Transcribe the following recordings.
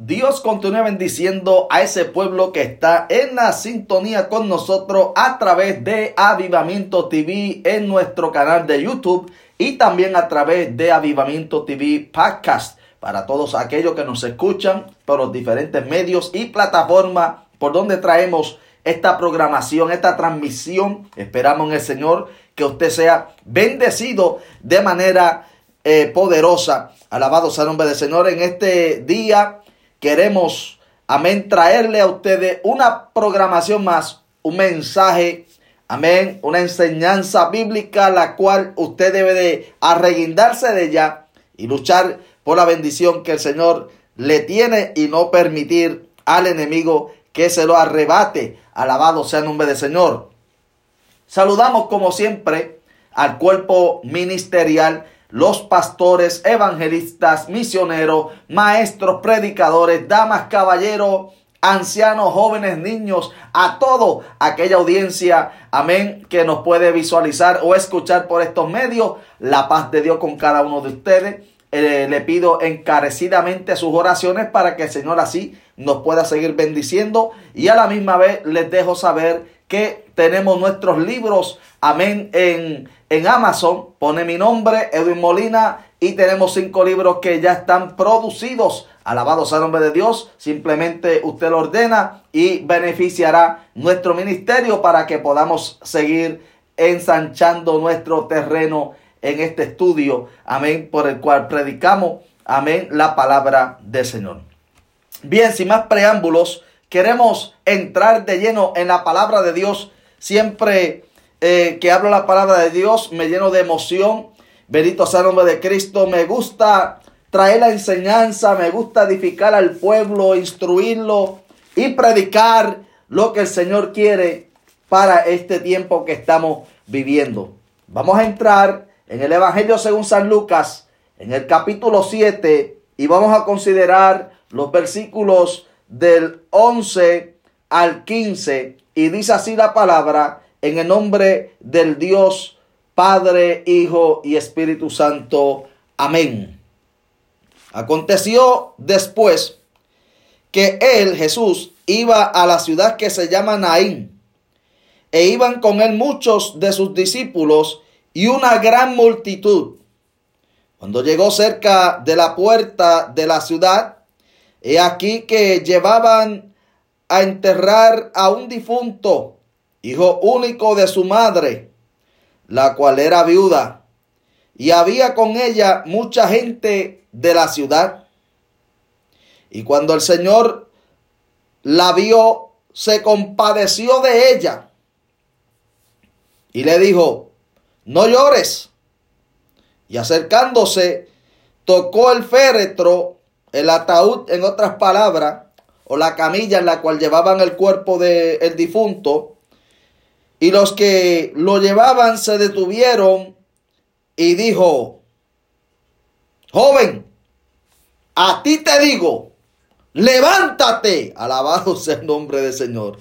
Dios continúe bendiciendo a ese pueblo que está en la sintonía con nosotros a través de Avivamiento TV en nuestro canal de YouTube y también a través de Avivamiento TV Podcast para todos aquellos que nos escuchan por los diferentes medios y plataformas por donde traemos esta programación, esta transmisión. Esperamos en el Señor que usted sea bendecido de manera eh, poderosa. Alabado sea el nombre del Señor en este día queremos, amén, traerle a ustedes una programación más, un mensaje, amén, una enseñanza bíblica, la cual usted debe de arreguindarse de ella y luchar por la bendición que el Señor le tiene y no permitir al enemigo que se lo arrebate. Alabado sea el nombre del Señor. Saludamos como siempre al cuerpo ministerial los pastores, evangelistas, misioneros, maestros, predicadores, damas, caballeros, ancianos, jóvenes, niños, a todo aquella audiencia, amén, que nos puede visualizar o escuchar por estos medios. La paz de Dios con cada uno de ustedes. Eh, le pido encarecidamente sus oraciones para que el Señor así nos pueda seguir bendiciendo y a la misma vez les dejo saber que tenemos nuestros libros, amén, en en Amazon, pone mi nombre, Edwin Molina, y tenemos cinco libros que ya están producidos. Alabado sea el nombre de Dios. Simplemente usted lo ordena y beneficiará nuestro ministerio para que podamos seguir ensanchando nuestro terreno en este estudio. Amén. Por el cual predicamos. Amén. La palabra del Señor. Bien, sin más preámbulos, queremos entrar de lleno en la palabra de Dios. Siempre eh, que hablo la palabra de Dios, me lleno de emoción. Bendito sea el nombre de Cristo. Me gusta traer la enseñanza, me gusta edificar al pueblo, instruirlo y predicar lo que el Señor quiere para este tiempo que estamos viviendo. Vamos a entrar en el Evangelio según San Lucas, en el capítulo 7, y vamos a considerar los versículos del 11 al 15, y dice así la palabra, en el nombre del Dios Padre, Hijo y Espíritu Santo. Amén. Aconteció después que él, Jesús, iba a la ciudad que se llama Naín, e iban con él muchos de sus discípulos y una gran multitud. Cuando llegó cerca de la puerta de la ciudad, he aquí que llevaban a enterrar a un difunto hijo único de su madre, la cual era viuda, y había con ella mucha gente de la ciudad. Y cuando el Señor la vio, se compadeció de ella y le dijo, no llores. Y acercándose, tocó el féretro, el ataúd, en otras palabras, o la camilla en la cual llevaban el cuerpo del difunto, y los que lo llevaban se detuvieron y dijo, joven, a ti te digo, levántate, alabado sea el nombre del Señor.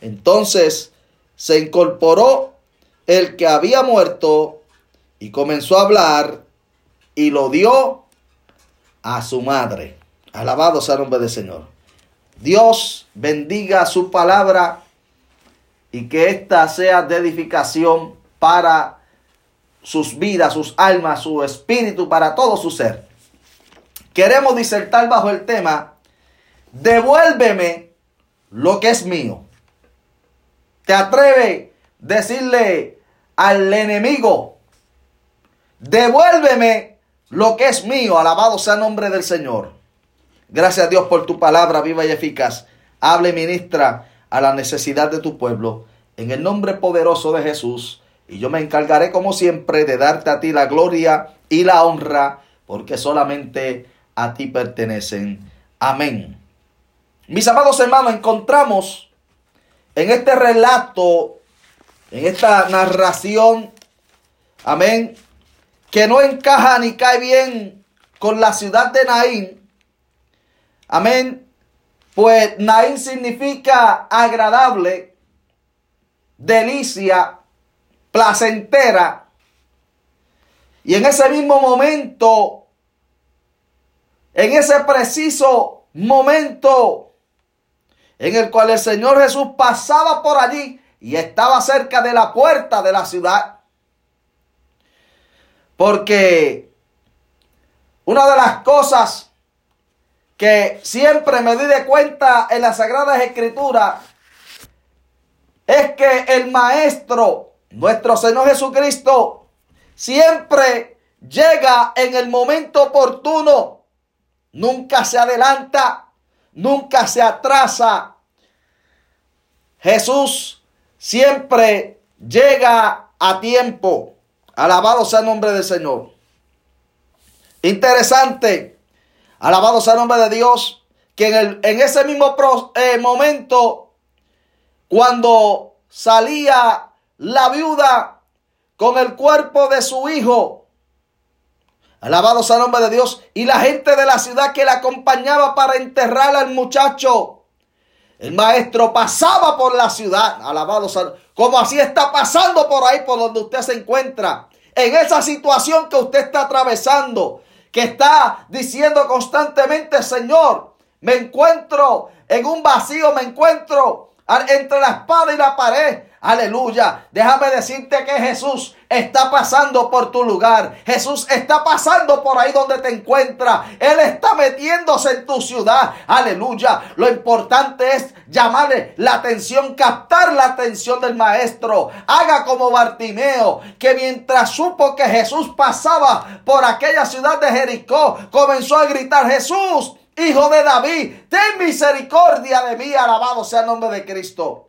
Entonces se incorporó el que había muerto y comenzó a hablar y lo dio a su madre. Alabado sea el nombre del Señor. Dios bendiga su palabra y que ésta sea de edificación para sus vidas, sus almas, su espíritu, para todo su ser. Queremos disertar bajo el tema, devuélveme lo que es mío. ¿Te atreve a decirle al enemigo, devuélveme lo que es mío? Alabado sea el nombre del Señor. Gracias a Dios por tu palabra viva y eficaz. Hable, ministra a la necesidad de tu pueblo. En el nombre poderoso de Jesús. Y yo me encargaré como siempre de darte a ti la gloria y la honra, porque solamente a ti pertenecen. Amén. Mis amados hermanos, encontramos en este relato, en esta narración, amén, que no encaja ni cae bien con la ciudad de Naín. Amén. Pues Naín significa agradable, delicia, placentera. Y en ese mismo momento, en ese preciso momento en el cual el Señor Jesús pasaba por allí y estaba cerca de la puerta de la ciudad. Porque una de las cosas que siempre me di de cuenta en las Sagradas Escrituras es que el Maestro, nuestro Señor Jesucristo, siempre llega en el momento oportuno. Nunca se adelanta, nunca se atrasa. Jesús siempre llega a tiempo. Alabado sea el nombre del Señor. Interesante. Alabado sea el nombre de Dios. Que en, el, en ese mismo eh, momento, cuando salía la viuda con el cuerpo de su hijo, alabado sea el nombre de Dios, y la gente de la ciudad que la acompañaba para enterrar al muchacho, el maestro pasaba por la ciudad, alabado como así está pasando por ahí, por donde usted se encuentra. En esa situación que usted está atravesando, que está diciendo constantemente, Señor, me encuentro en un vacío, me encuentro entre la espada y la pared. Aleluya. Déjame decirte que Jesús está pasando por tu lugar. Jesús está pasando por ahí donde te encuentras. Él está metiéndose en tu ciudad. Aleluya. Lo importante es llamarle la atención, captar la atención del maestro. Haga como Bartimeo, que mientras supo que Jesús pasaba por aquella ciudad de Jericó, comenzó a gritar, Jesús, hijo de David, ten misericordia de mí. Alabado sea el nombre de Cristo.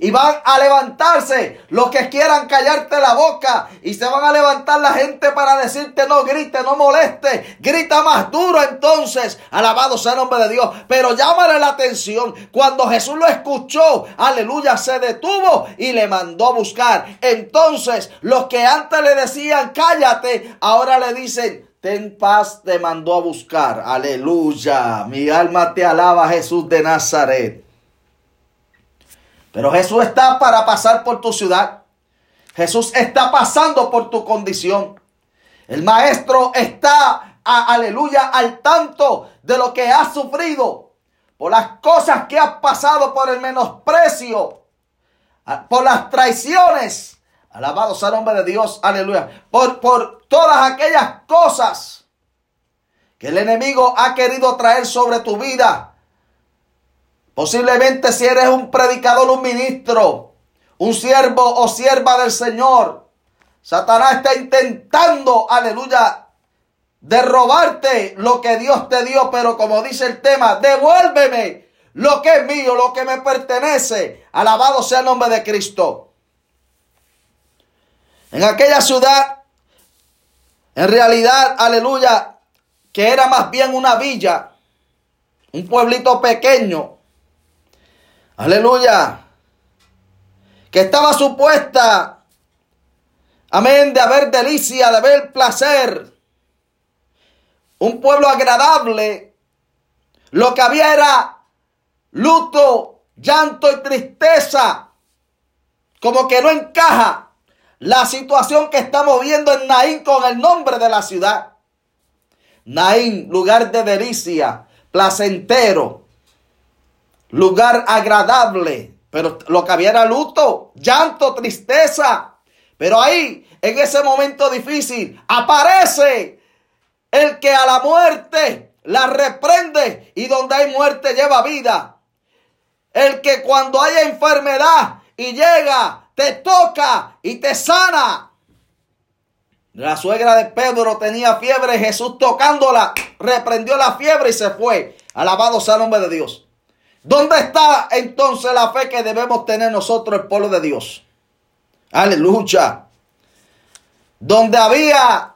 Y van a levantarse los que quieran callarte la boca. Y se van a levantar la gente para decirte no grite, no moleste. Grita más duro entonces. Alabado sea el nombre de Dios. Pero llámale la atención. Cuando Jesús lo escuchó, aleluya, se detuvo y le mandó a buscar. Entonces los que antes le decían cállate, ahora le dicen ten paz, te mandó a buscar. Aleluya. Mi alma te alaba Jesús de Nazaret. Pero Jesús está para pasar por tu ciudad. Jesús está pasando por tu condición. El maestro está, aleluya, al tanto de lo que has sufrido, por las cosas que has pasado, por el menosprecio, por las traiciones. Alabado sea el nombre de Dios, aleluya. Por, por todas aquellas cosas que el enemigo ha querido traer sobre tu vida Posiblemente si eres un predicador, un ministro, un siervo o sierva del Señor, Satanás está intentando, aleluya, de robarte lo que Dios te dio, pero como dice el tema, devuélveme lo que es mío, lo que me pertenece. Alabado sea el nombre de Cristo. En aquella ciudad, en realidad, aleluya, que era más bien una villa, un pueblito pequeño, Aleluya. Que estaba supuesta, amén, de haber delicia, de haber placer. Un pueblo agradable. Lo que había era luto, llanto y tristeza. Como que no encaja la situación que estamos viendo en Naín con el nombre de la ciudad. Naín, lugar de delicia, placentero lugar agradable. Pero lo que había era luto, llanto, tristeza. Pero ahí, en ese momento difícil, aparece el que a la muerte la reprende y donde hay muerte lleva vida. El que cuando haya enfermedad y llega, te toca y te sana. La suegra de Pedro tenía fiebre, Jesús tocándola, reprendió la fiebre y se fue. Alabado sea el nombre de Dios. ¿Dónde está entonces la fe que debemos tener nosotros, el pueblo de Dios? Aleluya. Donde había,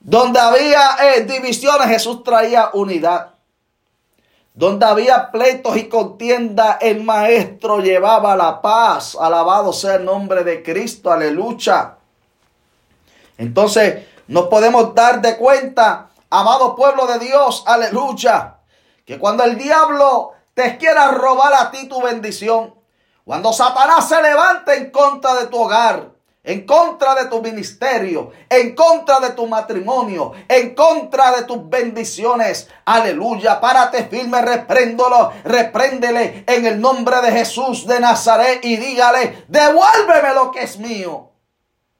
donde había eh, divisiones, Jesús traía unidad. Donde había pleitos y contienda, el maestro llevaba la paz. Alabado sea el nombre de Cristo, aleluya. Entonces, nos podemos dar de cuenta, amado pueblo de Dios, aleluya que cuando el diablo te quiera robar a ti tu bendición, cuando Satanás se levante en contra de tu hogar, en contra de tu ministerio, en contra de tu matrimonio, en contra de tus bendiciones. Aleluya, párate firme, repréndolo, repréndele en el nombre de Jesús de Nazaret y dígale, devuélveme lo que es mío.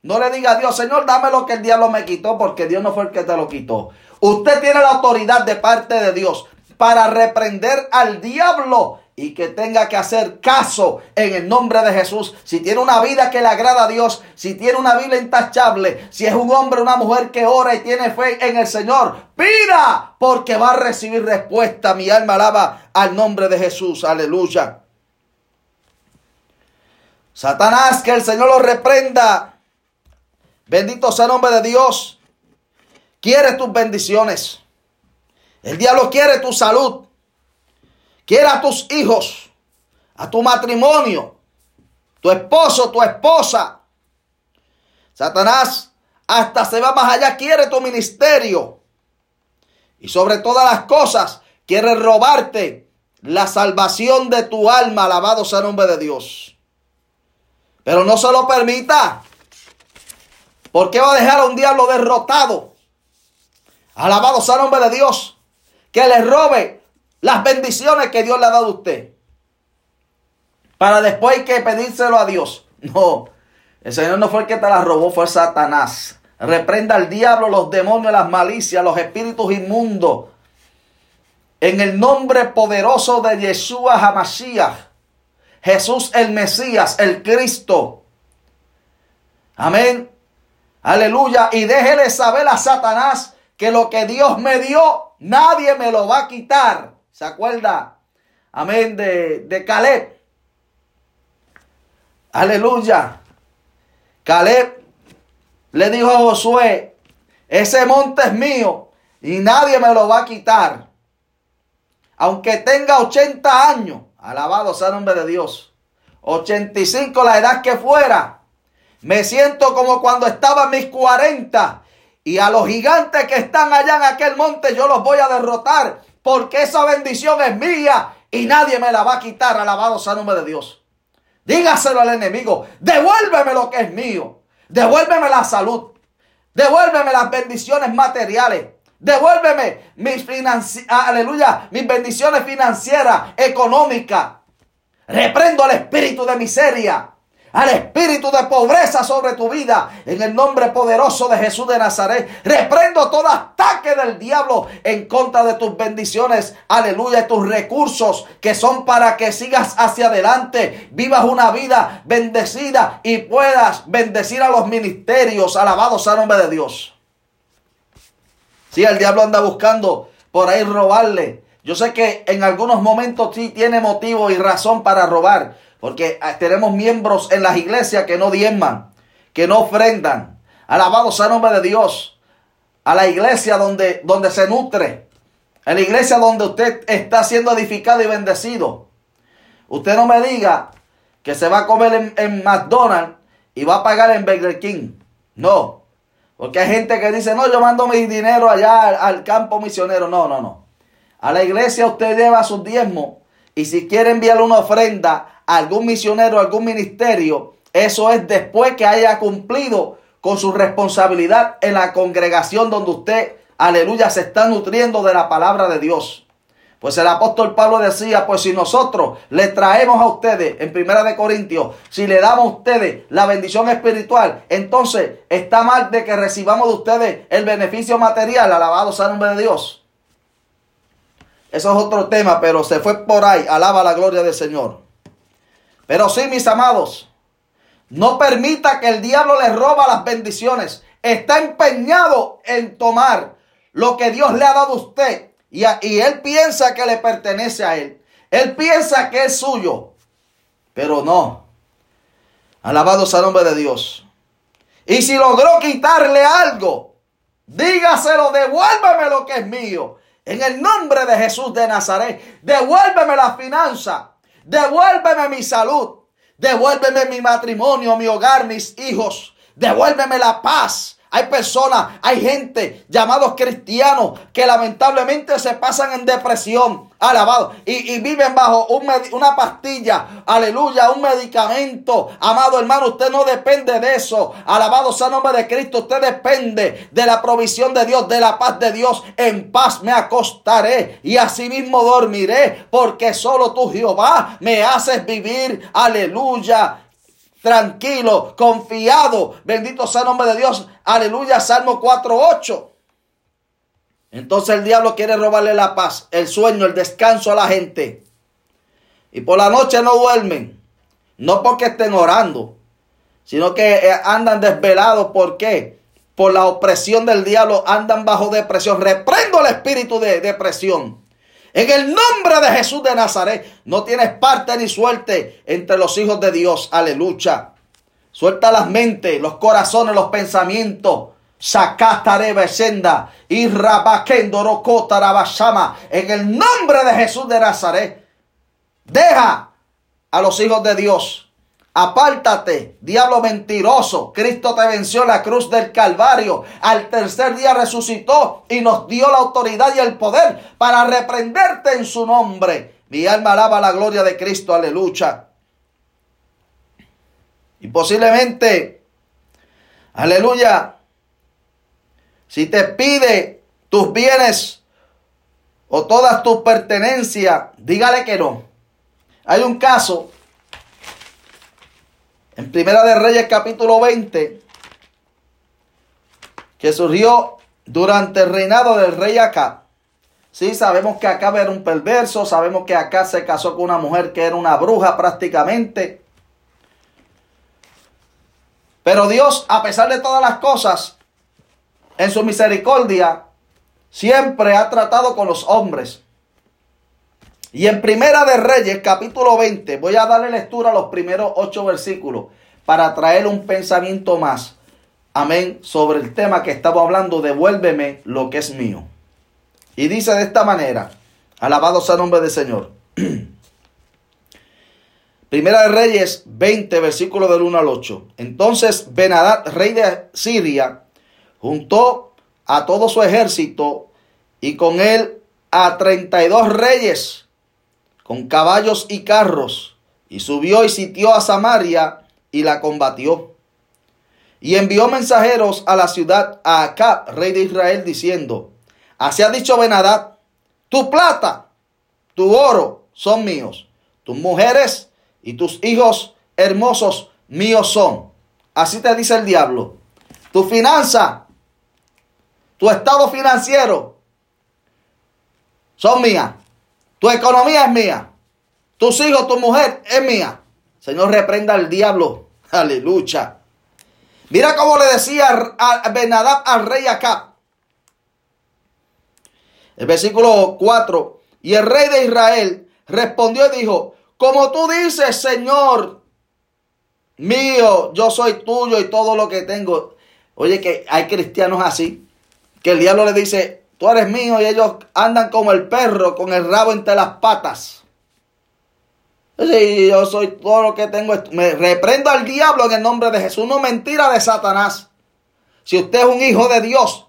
No le diga a Dios, Señor, dame lo que el diablo me quitó, porque Dios no fue el que te lo quitó. Usted tiene la autoridad de parte de Dios para reprender al diablo y que tenga que hacer caso en el nombre de Jesús. Si tiene una vida que le agrada a Dios, si tiene una vida intachable, si es un hombre o una mujer que ora y tiene fe en el Señor, pida porque va a recibir respuesta. Mi alma alaba al nombre de Jesús. Aleluya. Satanás, que el Señor lo reprenda. Bendito sea el nombre de Dios. Quiere tus bendiciones. El diablo quiere tu salud. Quiere a tus hijos, a tu matrimonio, tu esposo, tu esposa. Satanás hasta se va más allá, quiere tu ministerio. Y sobre todas las cosas, quiere robarte la salvación de tu alma. Alabado sea el nombre de Dios. Pero no se lo permita. ¿Por qué va a dejar a un diablo derrotado? Alabado sea el nombre de Dios. Que le robe las bendiciones que Dios le ha dado a usted. Para después que pedírselo a Dios. No, el Señor no fue el que te la robó, fue Satanás. Reprenda al diablo, los demonios, las malicias, los espíritus inmundos. En el nombre poderoso de Yeshua Hamashiach. Jesús el Mesías, el Cristo. Amén. Aleluya. Y déjele saber a Satanás que lo que Dios me dio, nadie me lo va a quitar. ¿Se acuerda? Amén de, de Caleb. Aleluya. Caleb le dijo a Josué, ese monte es mío y nadie me lo va a quitar. Aunque tenga 80 años, alabado sea el nombre de Dios. 85 la edad que fuera. Me siento como cuando estaba mis 40 y a los gigantes que están allá en aquel monte yo los voy a derrotar porque esa bendición es mía y nadie me la va a quitar. Alabado sea el nombre de Dios. Dígaselo al enemigo, devuélveme lo que es mío. Devuélveme la salud. Devuélveme las bendiciones materiales. Devuélveme mis, aleluya, mis bendiciones financieras, económicas. Reprendo el espíritu de miseria al espíritu de pobreza sobre tu vida. En el nombre poderoso de Jesús de Nazaret, reprendo todo ataque del diablo en contra de tus bendiciones. Aleluya, tus recursos que son para que sigas hacia adelante, vivas una vida bendecida y puedas bendecir a los ministerios. Alabados al nombre de Dios. Si el diablo anda buscando por ahí robarle. Yo sé que en algunos momentos sí tiene motivo y razón para robar. Porque ah, tenemos miembros en las iglesias que no diezman, que no ofrendan. Alabado sea el nombre de Dios. A la iglesia donde, donde se nutre. A la iglesia donde usted está siendo edificado y bendecido. Usted no me diga que se va a comer en, McDonald's y va a pagar en Burger King. No. Porque hay gente que dice, no, yo mando mi dinero allá al, campo misionero. No, no, no. A la iglesia usted lleva sus diezmos. Y si quiere enviarle una ofrenda algún misionero, algún ministerio, eso es después que haya cumplido con su responsabilidad en la congregación donde usted, aleluya, se está nutriendo de la palabra de Dios. Pues el apóstol Pablo decía, pues si nosotros le traemos a ustedes, en Primera de Corintios, si le damos a ustedes la bendición espiritual, entonces está mal de que recibamos de ustedes el beneficio material, alabado sea el nombre de Dios. Eso es otro tema, pero se fue por ahí, alaba la gloria del Señor. Pero sí, mis amados, no permita que el diablo le roba las bendiciones. Está empeñado en tomar lo que Dios le ha dado a usted. Y, y él piensa que le pertenece a él. Él piensa que es suyo. Pero no. Alabado sea el nombre de Dios. Y si logró quitarle algo, dígaselo, devuélveme lo que es mío. En el nombre de Jesús de Nazaret, devuélveme la finanza. Devuélveme mi salud. Devuélveme mi matrimonio, mi hogar, mis hijos. Devuélveme la paz. Hay personas, hay gente llamados cristianos que lamentablemente se pasan en depresión, alabado, y, viven bajo una pastilla, aleluya, un medicamento. Amado hermano, usted no depende de eso. Alabado sea el nombre de Cristo, usted depende de la provisión de Dios, de la paz de Dios. En paz me acostaré y asimismo dormiré, porque solo tú, Jehová, me haces vivir, aleluya tranquilo, confiado. Bendito sea el nombre de Dios. Aleluya, Salmo 4.8. Entonces el diablo quiere robarle la paz, el sueño, el descanso a la gente. Y por la noche no duermen. No porque estén orando, sino que eh, andan desvelados. ¿Por qué? Por la opresión del diablo, andan bajo depresión. Reprendo el espíritu de depresión. En el nombre de Jesús de Nazaret, no tienes parte ni suerte entre los hijos de Dios. Aleluya. Suelta las mentes, los corazones, los pensamientos. Y En el nombre de Jesús de Nazaret, deja a los hijos de Dios Apártate, diablo mentiroso. Cristo te venció en la cruz del Calvario. Al tercer día resucitó y nos dio la autoridad y el poder para reprenderte en su nombre. Mi alma alaba la gloria de Cristo. Aleluya. Y posiblemente, aleluya, si te pide tus bienes o todas tus pertenencias, dígale que no. Hay un caso en Primera de Reyes capítulo 20, que surgió durante el reinado del rey Acá. Sí, sabemos que Acá era un perverso, sabemos que Acá se casó con una mujer que era una bruja prácticamente. Pero Dios, a pesar de todas las cosas, en su misericordia, siempre ha tratado con los hombres. Y en Primera de Reyes, capítulo 20, voy a darle lectura a los primeros ocho versículos para traer un pensamiento más. Amén. Sobre el tema que estaba hablando, devuélveme lo que es mío. Y dice de esta manera, alabado sea el nombre del Señor. Primera de Reyes 20, versículo del 1 al 8. Entonces Benadad, rey de Siria, juntó a todo su ejército y con él a 32 reyes con caballos y carros, y subió y sitió a Samaria y la combatió. Y envió mensajeros a la ciudad a Acab, rey de Israel, diciendo, Así ha dicho Benadad, tu plata, tu oro son míos, tus mujeres y tus hijos hermosos míos son. Así te dice el diablo. Tu finanza, tu estado financiero son mías. Tu economía es mía. Tus hijos, tu mujer es mía. Señor, reprenda al diablo. Aleluya. Mira cómo le decía a Benadab al rey Acab. El versículo 4. Y el rey de Israel respondió y dijo, como tú dices, Señor mío, yo soy tuyo y todo lo que tengo. Oye, que hay cristianos así, que el diablo le dice, tú eres mío y ellos andan como el perro con el rabo entre las patas. Sí, yo soy todo lo que tengo. Me reprendo al diablo en el nombre de Jesús. No mentira de Satanás. Si usted es un hijo de Dios,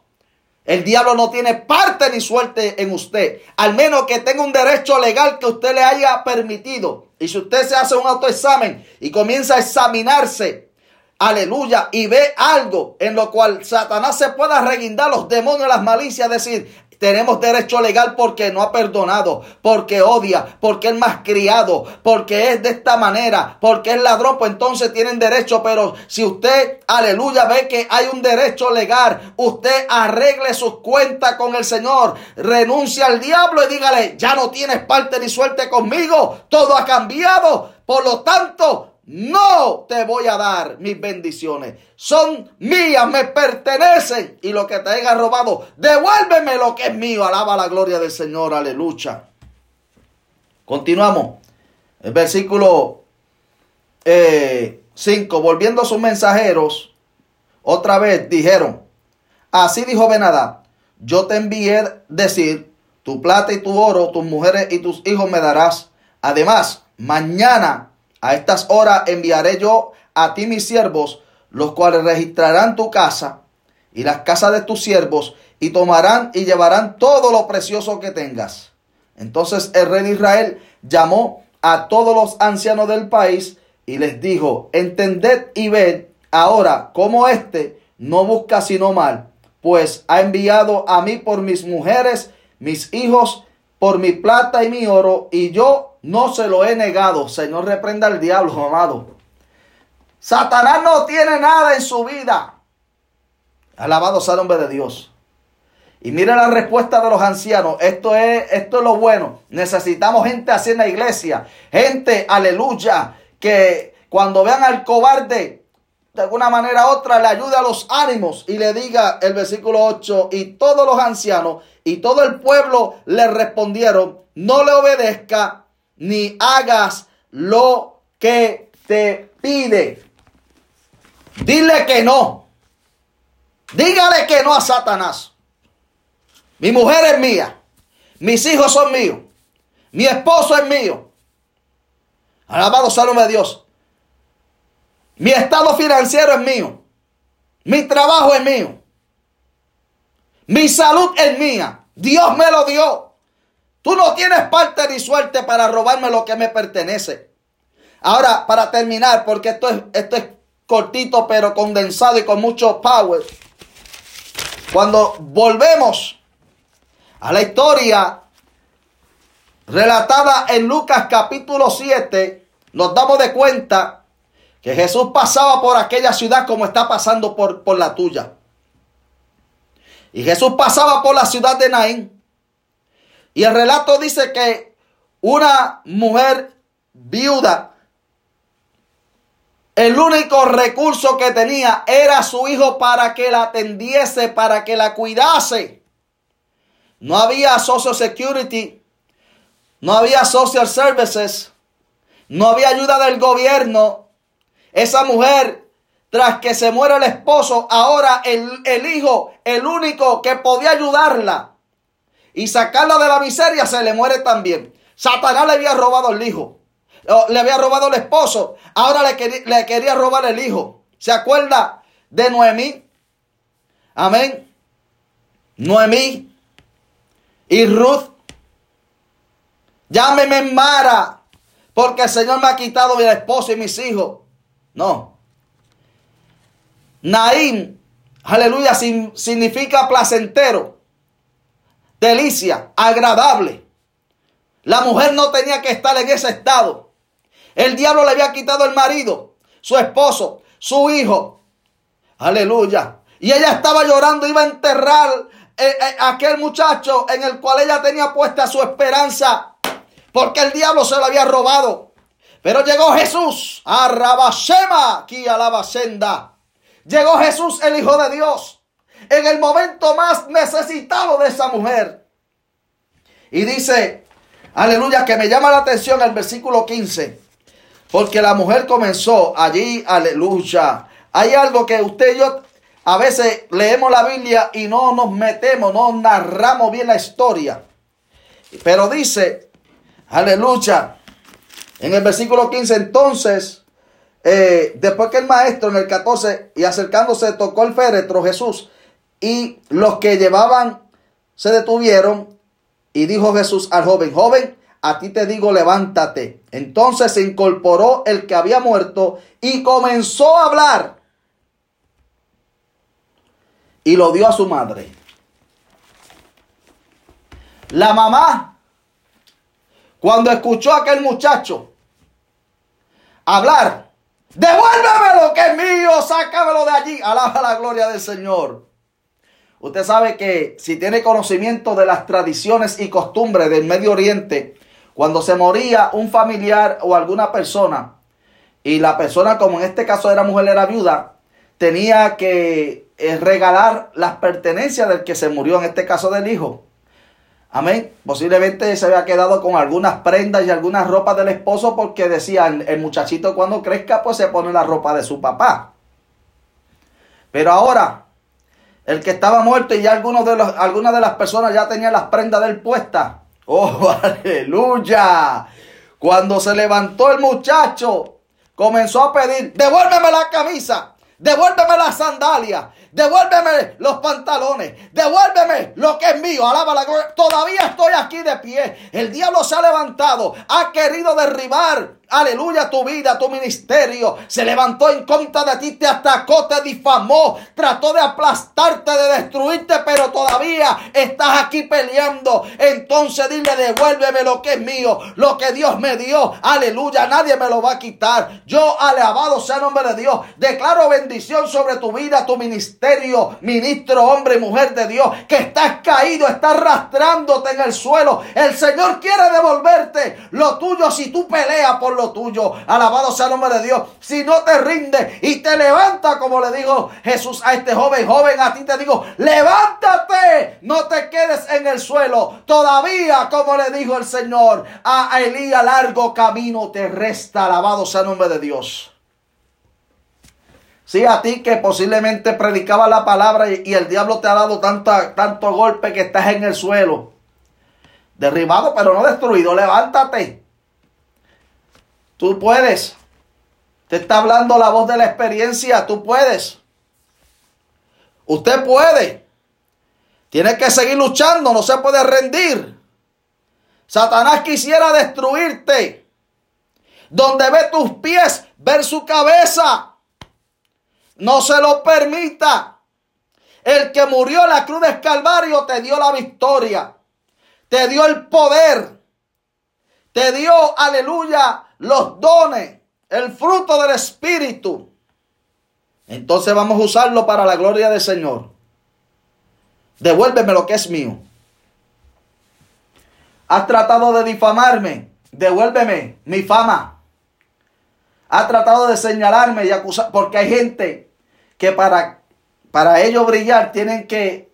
el diablo no tiene parte ni suerte en usted. Al menos que tenga un derecho legal que usted le haya permitido. Y si usted se hace un autoexamen y comienza a examinarse aleluya, y ve algo en lo cual Satanás se pueda reguindar los demonios, las malicias, decir, tenemos derecho legal porque no ha perdonado, porque odia, porque es más criado, porque es de esta manera, porque es ladrón, pues entonces tienen derecho. Pero si usted, aleluya, ve que hay un derecho legal, usted arregle sus cuentas con el Señor, renuncia al diablo y dígale, ya no tienes parte ni suerte conmigo, todo ha cambiado. Por lo tanto, no te voy a dar mis bendiciones. Son mías, me pertenecen. Y lo que te haya robado, devuélveme lo que es mío. Alaba la gloria del Señor, aleluya. Continuamos. El versículo 5. Eh, Volviendo a sus mensajeros, otra vez dijeron, así dijo Benadad, yo te envié decir, tu plata y tu oro, tus mujeres y tus hijos me darás. Además, mañana a estas horas enviaré yo a ti mis siervos, los cuales registrarán tu casa y las casas de tus siervos, y tomarán y llevarán todo lo precioso que tengas. Entonces el rey de Israel llamó a todos los ancianos del país y les dijo, entended y ved ahora cómo éste no busca sino mal, pues ha enviado a mí por mis mujeres, mis hijos, por mi plata y mi oro, y yo no se lo he negado. Señor, reprenda al diablo, amado. Satanás no tiene nada en su vida. Alabado sea el nombre de Dios. Y mire la respuesta de los ancianos. Esto es, esto es lo bueno. Necesitamos gente así en la iglesia. Gente, aleluya, que cuando vean al cobarde, de alguna manera u otra, le ayude a los ánimos y le diga el versículo 8, y todos los ancianos y todo el pueblo le respondieron, no le obedezca ni hagas lo que te pide. Dile que no. Dígale que no a Satanás. Mi mujer es mía. Mis hijos son míos. Mi esposo es mío. Alabado sea de Dios. Mi estado financiero es mío. Mi trabajo es mío. Mi salud es mía. Dios me lo dio. Tú no tienes parte ni suerte para robarme lo que me pertenece. Ahora, para terminar, porque esto es, esto es cortito pero condensado y con mucho power. Cuando volvemos a la historia relatada en Lucas capítulo 7, nos damos de cuenta que Jesús pasaba por aquella ciudad como está pasando por, por la tuya. Y Jesús pasaba por la ciudad de Naín. Y el relato dice que una mujer viuda el único recurso que tenía era su hijo para que la atendiese, para que la cuidase. No había Social Security, no había Social Services, no había ayuda del gobierno. Esa mujer, tras que se muere el esposo, ahora el, el hijo, el único que podía ayudarla y sacarla de la miseria, se le muere también. Satanás le había robado el hijo le había robado el esposo, ahora le, quería, le quería robar el hijo. ¿Se acuerda de Noemí? Amén. Noemí y Ruth. Llámeme Mara, porque el Señor me ha quitado mi esposo y mis hijos. No. Naín, aleluya, significa placentero, delicia, agradable. La mujer no tenía que estar en ese estado. El diablo le había quitado el marido, su esposo, su hijo. Aleluya. Y ella estaba llorando, iba a enterrar a eh, eh, aquel muchacho en el cual ella tenía puesta su esperanza, porque el diablo se lo había robado. Pero llegó Jesús, a Rabashema, aquí a la. Llegó Jesús, el Hijo de Dios, en el momento más necesitado de esa mujer. Y dice, aleluya, que me llama la atención el versículo 15. Porque la mujer comenzó allí, aleluya. Hay algo que usted y yo a veces leemos la Biblia y no nos metemos, no narramos bien la historia. Pero dice, aleluya, en el versículo 15, entonces, eh, después que el maestro en el 14 y acercándose tocó el féretro Jesús y los que llevaban se detuvieron y dijo Jesús al joven, joven, a ti te digo, levántate. Entonces se incorporó el que había muerto y comenzó a hablar. Y lo dio a su madre. La mamá, cuando escuchó a aquel muchacho hablar, devuélveme lo que es mío, sácamelo de allí, alaba la gloria del Señor. Usted sabe que si tiene conocimiento de las tradiciones y costumbres del Medio Oriente, cuando se moría un familiar o alguna persona, y la persona, como en este caso era mujer, era viuda, tenía que eh, regalar las pertenencias del que se murió, en este caso del hijo. Amén. Posiblemente se había quedado con algunas prendas y algunas ropas del esposo porque decía, el muchachito cuando crezca pues se pone la ropa de su papá. Pero ahora, el que estaba muerto y ya de algunas de las personas ya tenían las prendas de él puestas, Oh, aleluya. Cuando se levantó el muchacho, comenzó a pedir, devuélveme la camisa, devuélveme las sandalias, devuélveme los pantalones, devuélveme lo que es mío, alaba la gloria. Todavía estoy aquí de pie. El diablo se ha levantado, ha querido derribar aleluya, tu vida, tu ministerio. Se levantó en contra de ti, te atacó, te difamó, trató de aplastarte, de destruirte, pero todavía estás aquí peleando. Entonces dile, devuélveme lo que es mío, lo que Dios me dio. Aleluya, nadie me lo va a quitar. Yo, alabado sea el nombre de Dios, declaro bendición sobre tu vida, tu ministerio, ministro, hombre y mujer de Dios, que estás caído, estás arrastrándote en el suelo. El Señor quiere devolverte lo tuyo si tú peleas por lo tuyo. Alabado sea el nombre de Dios. Si no te rinde y te levanta, como le dijo Jesús a este joven, joven, a ti te digo, levántate, no te quedes en el suelo. Todavía, como le dijo el Señor a Elías, largo camino te resta. Alabado sea el nombre de Dios. Si a ti que posiblemente predicaba la palabra y, el diablo te ha dado tanto, tanto golpe que estás en el suelo. Derribado pero no destruido. Levántate. Tú puedes. Te está hablando la voz de la experiencia. Tú puedes. Usted puede. Tiene que seguir luchando. No se puede rendir. Satanás quisiera destruirte. Donde ve tus pies, ver su cabeza. No se lo permita. El que murió en la cruz del Calvario te dio la victoria. Te dio el poder. Te dio, aleluya, los dones, el fruto del Espíritu. Entonces vamos a usarlo para la gloria del Señor. Devuélveme lo que es mío. Has tratado de difamarme. Devuélveme mi fama. Has tratado de señalarme y acusar. Porque hay gente que para, para ellos brillar tienen que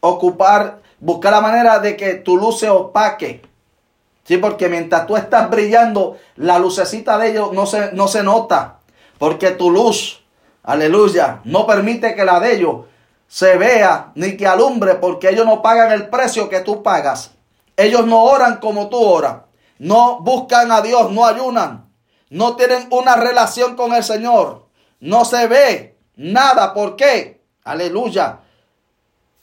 ocupar, buscar la manera de que tu luz se opaque. Sí, porque mientras tú estás brillando, la lucecita de ellos no se, no se nota. Porque tu luz, aleluya, no permite que la de ellos se vea ni que alumbre, porque ellos no pagan el precio que tú pagas. Ellos no oran como tú oras. No buscan a Dios, no ayunan. No tienen una relación con el Señor. No se ve nada. ¿Por qué? Aleluya.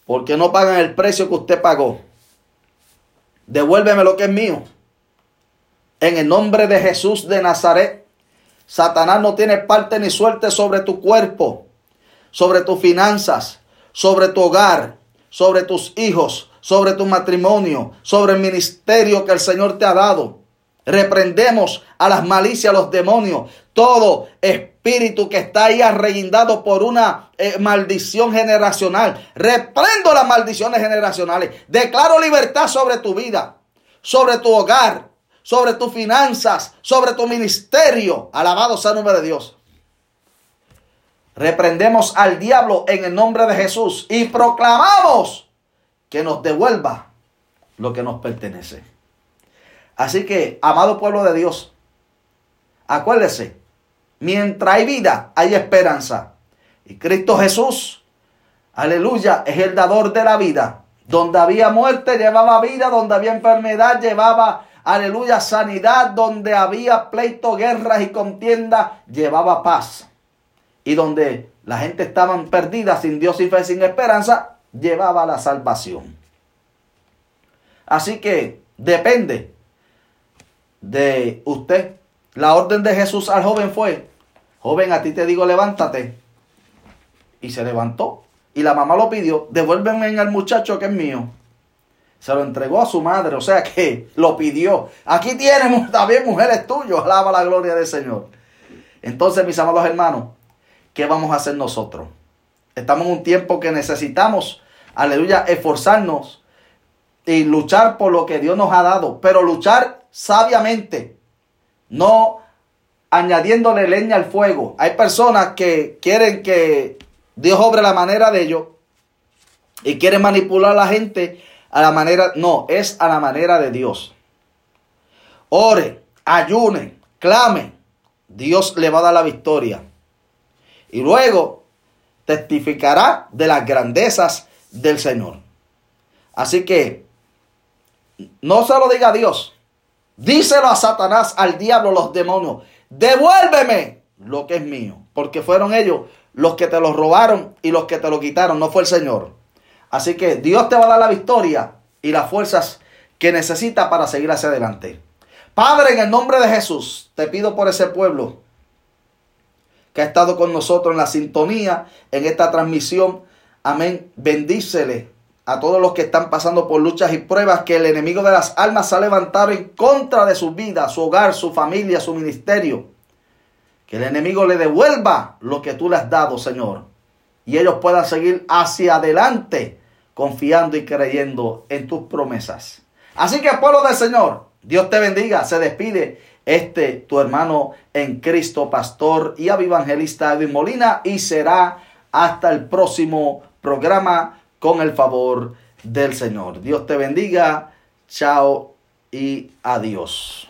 Porque no pagan el precio que usted pagó. Devuélveme lo que es mío. En el nombre de Jesús de Nazaret, Satanás no tiene parte ni suerte sobre tu cuerpo, sobre tus finanzas, sobre tu hogar, sobre tus hijos, sobre tu matrimonio, sobre el ministerio que el Señor te ha dado. Reprendemos a las malicias, a los demonios, todo espíritu que está ahí arreguindado por una eh, maldición generacional. Reprendo las maldiciones generacionales. Declaro libertad sobre tu vida, sobre tu hogar, sobre tus finanzas, sobre tu ministerio. Alabado sea el nombre de Dios. Reprendemos al diablo en el nombre de Jesús y proclamamos que nos devuelva lo que nos pertenece. Así que, amado pueblo de Dios, acuérdese, mientras hay vida, hay esperanza. Y Cristo Jesús, aleluya, es el dador de la vida. Donde había muerte, llevaba vida. Donde había enfermedad, llevaba aleluya, sanidad, donde había pleito, guerras y contienda, llevaba paz. Y donde la gente estaba perdida, sin Dios y fe, sin esperanza, llevaba la salvación. Así que depende de usted. La orden de Jesús al joven fue, joven, a ti te digo, levántate. Y se levantó. Y la mamá lo pidió, devuélveme al muchacho que es mío. Se lo entregó a su madre, o sea que lo pidió. Aquí tiene también mujeres tuyas, alaba la gloria del Señor. Entonces, mis amados hermanos, ¿qué vamos a hacer nosotros? Estamos en un tiempo que necesitamos, aleluya, esforzarnos y luchar por lo que Dios nos ha dado, pero luchar sabiamente, no añadiéndole leña al fuego. Hay personas que quieren que Dios obre la manera de ellos y quieren manipular a la gente a la manera, no, es a la manera de Dios. Ore, ayune, clame. Dios le va a dar la victoria. Y luego testificará de las grandezas del Señor. Así que no se lo diga a Dios. Díselo a Satanás, al diablo, los demonios. Devuélveme lo que es mío. Porque fueron ellos los que te lo robaron y los que te lo quitaron, no fue el Señor. Así que Dios te va a dar la victoria y las fuerzas que necesita para seguir hacia adelante. Padre, en el nombre de Jesús, te pido por ese pueblo que ha estado con nosotros en la sintonía, en esta transmisión. Amén. Bendícele a todos los que están pasando por luchas y pruebas, que el enemigo de las almas se ha levantado en contra de su vida, su hogar, su familia, su ministerio. Que el enemigo le devuelva lo que tú le has dado, Señor. Y ellos puedan seguir hacia adelante, confiando y creyendo en tus promesas. Así que, pueblo del Señor, Dios te bendiga. Se despide este tu hermano en Cristo, pastor y evangelista Edwin Molina. Y será hasta el próximo programa con el favor del Señor. Dios te bendiga. Chao y adiós.